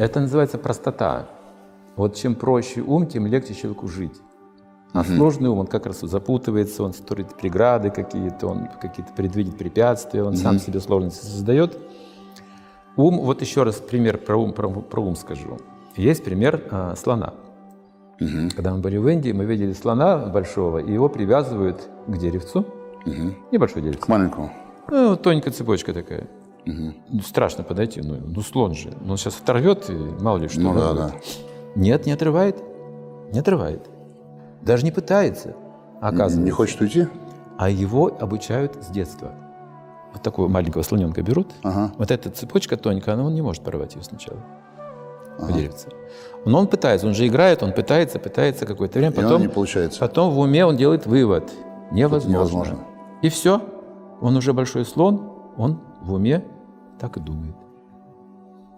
Это называется простота. Вот чем проще ум, тем легче человеку жить. А сложный ум, он как раз запутывается, он строит преграды какие-то, он какие-то предвидит препятствия, он сам себе сложности создает. Ум, вот еще раз пример про ум, про, про ум скажу. Есть пример а, слона. Когда мы были в Индии, мы видели слона большого, и его привязывают к деревцу. Небольшое деревце. К маленькому. Ну, тоненькая цепочка такая. Ну, Страшно подойти, ну, ну слон же. Ну, сейчас оторвет, и мало ли что. Ну да, да. Нет, не отрывает. Не отрывает. Даже не пытается, оказывается. Не хочет уйти? А его обучают с детства. Вот такого маленького слоненка берут. Ага. Вот эта цепочка тоненькая, она, он не может порвать ее сначала. По деревце. Но он пытается, он же играет, он пытается, пытается какое-то время. Потом, не получается. потом в уме он делает вывод. Невозможно. невозможно. И все. Он уже большой слон, он в уме так и думает.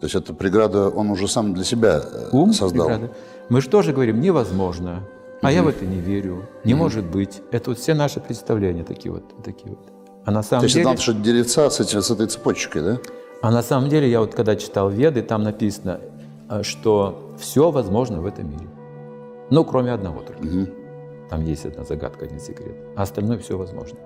То есть эта преграда он уже сам для себя э, Ум создал. преграда. Мы же тоже говорим, невозможно. А я в это не верю. Не может быть. Это вот все наши представления такие вот. Такие вот. А на То самом есть деле... это надо, что деревца с, этим- с этой цепочкой, да? А на самом деле, я вот когда читал Веды, там написано, э, что все возможно в этом мире. Ну, кроме одного только. Там есть одна загадка, один секрет. А остальное все возможно.